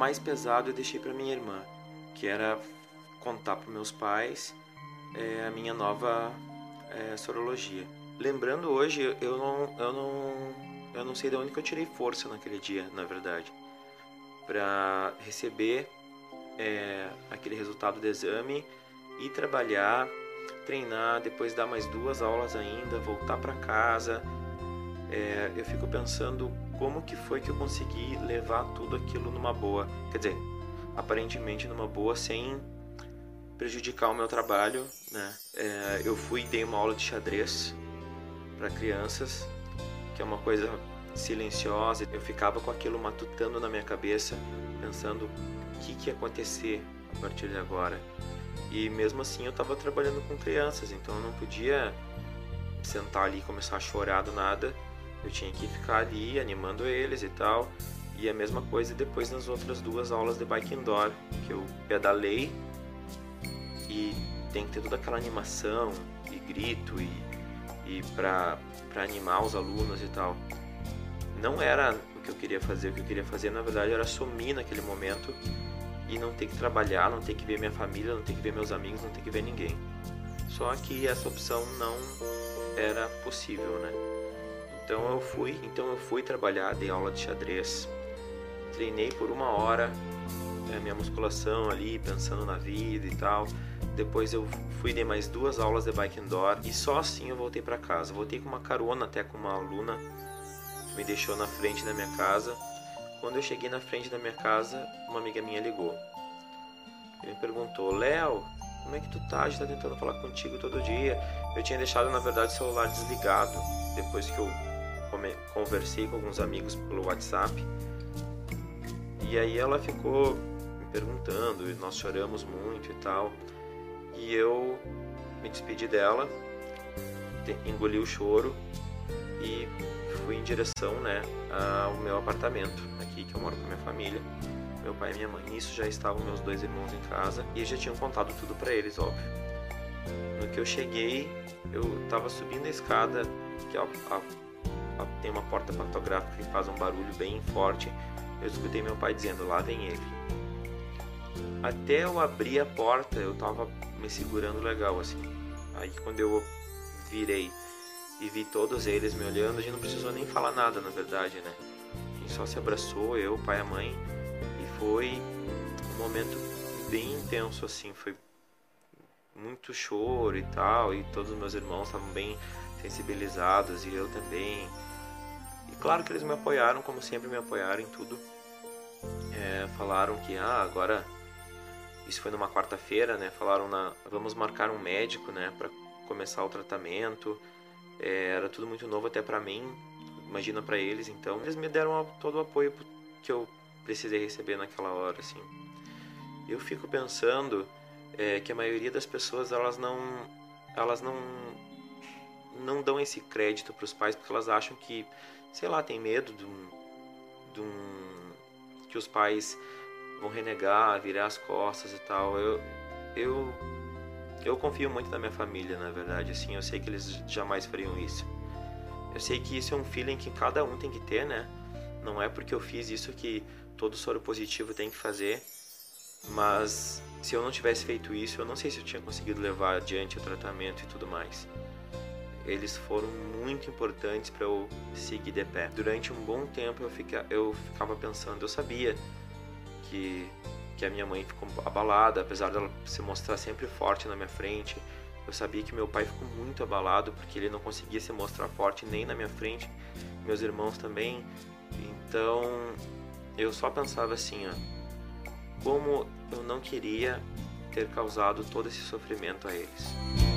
mais pesado eu deixei para minha irmã, que era contar para meus pais é, a minha nova é, sorologia. Lembrando hoje, eu não, eu não, eu não sei de onde que eu tirei força naquele dia, na verdade, para receber é, aquele resultado do exame e trabalhar, treinar, depois dar mais duas aulas ainda, voltar para casa. É, eu fico pensando como que foi que eu consegui levar tudo aquilo numa boa, quer dizer, aparentemente numa boa, sem prejudicar o meu trabalho, né? É, eu fui e dei uma aula de xadrez para crianças, que é uma coisa silenciosa. Eu ficava com aquilo matutando na minha cabeça, pensando o que, que ia acontecer a partir de agora. E mesmo assim eu estava trabalhando com crianças, então eu não podia sentar ali e começar a chorar do nada. Eu tinha que ficar ali animando eles e tal. E a mesma coisa depois nas outras duas aulas de bike indoor, que eu pedalei e tem que ter toda aquela animação e grito e, e para animar os alunos e tal. Não era o que eu queria fazer, o que eu queria fazer na verdade era sumir naquele momento e não ter que trabalhar, não ter que ver minha família, não ter que ver meus amigos, não ter que ver ninguém. Só que essa opção não era possível, né? Então eu fui, então eu fui trabalhar, dei aula de xadrez, treinei por uma hora é, minha musculação ali, pensando na vida e tal. Depois eu fui de mais duas aulas de bike indoor e só assim eu voltei para casa. Voltei com uma carona até com uma aluna que me deixou na frente da minha casa quando eu cheguei na frente da minha casa, uma amiga minha ligou. E me perguntou: Léo, como é que tu tá? A tá tentando falar contigo todo dia. Eu tinha deixado, na verdade, o celular desligado depois que eu conversei com alguns amigos pelo WhatsApp. E aí ela ficou me perguntando, e nós choramos muito e tal. E eu me despedi dela, engoli o choro e fui em direção né, ao meu apartamento aqui que eu moro com a minha família meu pai e minha mãe nisso já estavam meus dois irmãos em casa e já tinham contado tudo para eles óbvio no que eu cheguei eu estava subindo a escada que a, a, a, tem uma porta pantográfica que faz um barulho bem forte eu escutei meu pai dizendo lá vem ele até eu abrir a porta eu estava me segurando legal assim aí quando eu virei e vi todos eles me olhando, a gente não precisou nem falar nada, na verdade, né? A gente só se abraçou, eu, pai e a mãe, e foi um momento bem intenso, assim, foi muito choro e tal, e todos os meus irmãos estavam bem sensibilizados, e eu também. E claro que eles me apoiaram, como sempre me apoiaram em tudo. É, falaram que, ah, agora isso foi numa quarta-feira, né? Falaram na, vamos marcar um médico, né, para começar o tratamento. É, era tudo muito novo até para mim, imagina para eles. Então eles me deram todo o apoio que eu precisei receber naquela hora, assim. Eu fico pensando é, que a maioria das pessoas elas não elas não não dão esse crédito para os pais porque elas acham que sei lá tem medo de um, de um que os pais vão renegar, virar as costas e tal. Eu eu eu confio muito na minha família, na verdade, assim, eu sei que eles jamais fariam isso. Eu sei que isso é um feeling que cada um tem que ter, né? Não é porque eu fiz isso que todo soro positivo tem que fazer, mas se eu não tivesse feito isso, eu não sei se eu tinha conseguido levar adiante o tratamento e tudo mais. Eles foram muito importantes para eu seguir de pé. Durante um bom tempo eu, eu ficava pensando, eu sabia que que a minha mãe ficou abalada, apesar dela se mostrar sempre forte na minha frente. Eu sabia que meu pai ficou muito abalado porque ele não conseguia se mostrar forte nem na minha frente, meus irmãos também. Então eu só pensava assim, ó, como eu não queria ter causado todo esse sofrimento a eles.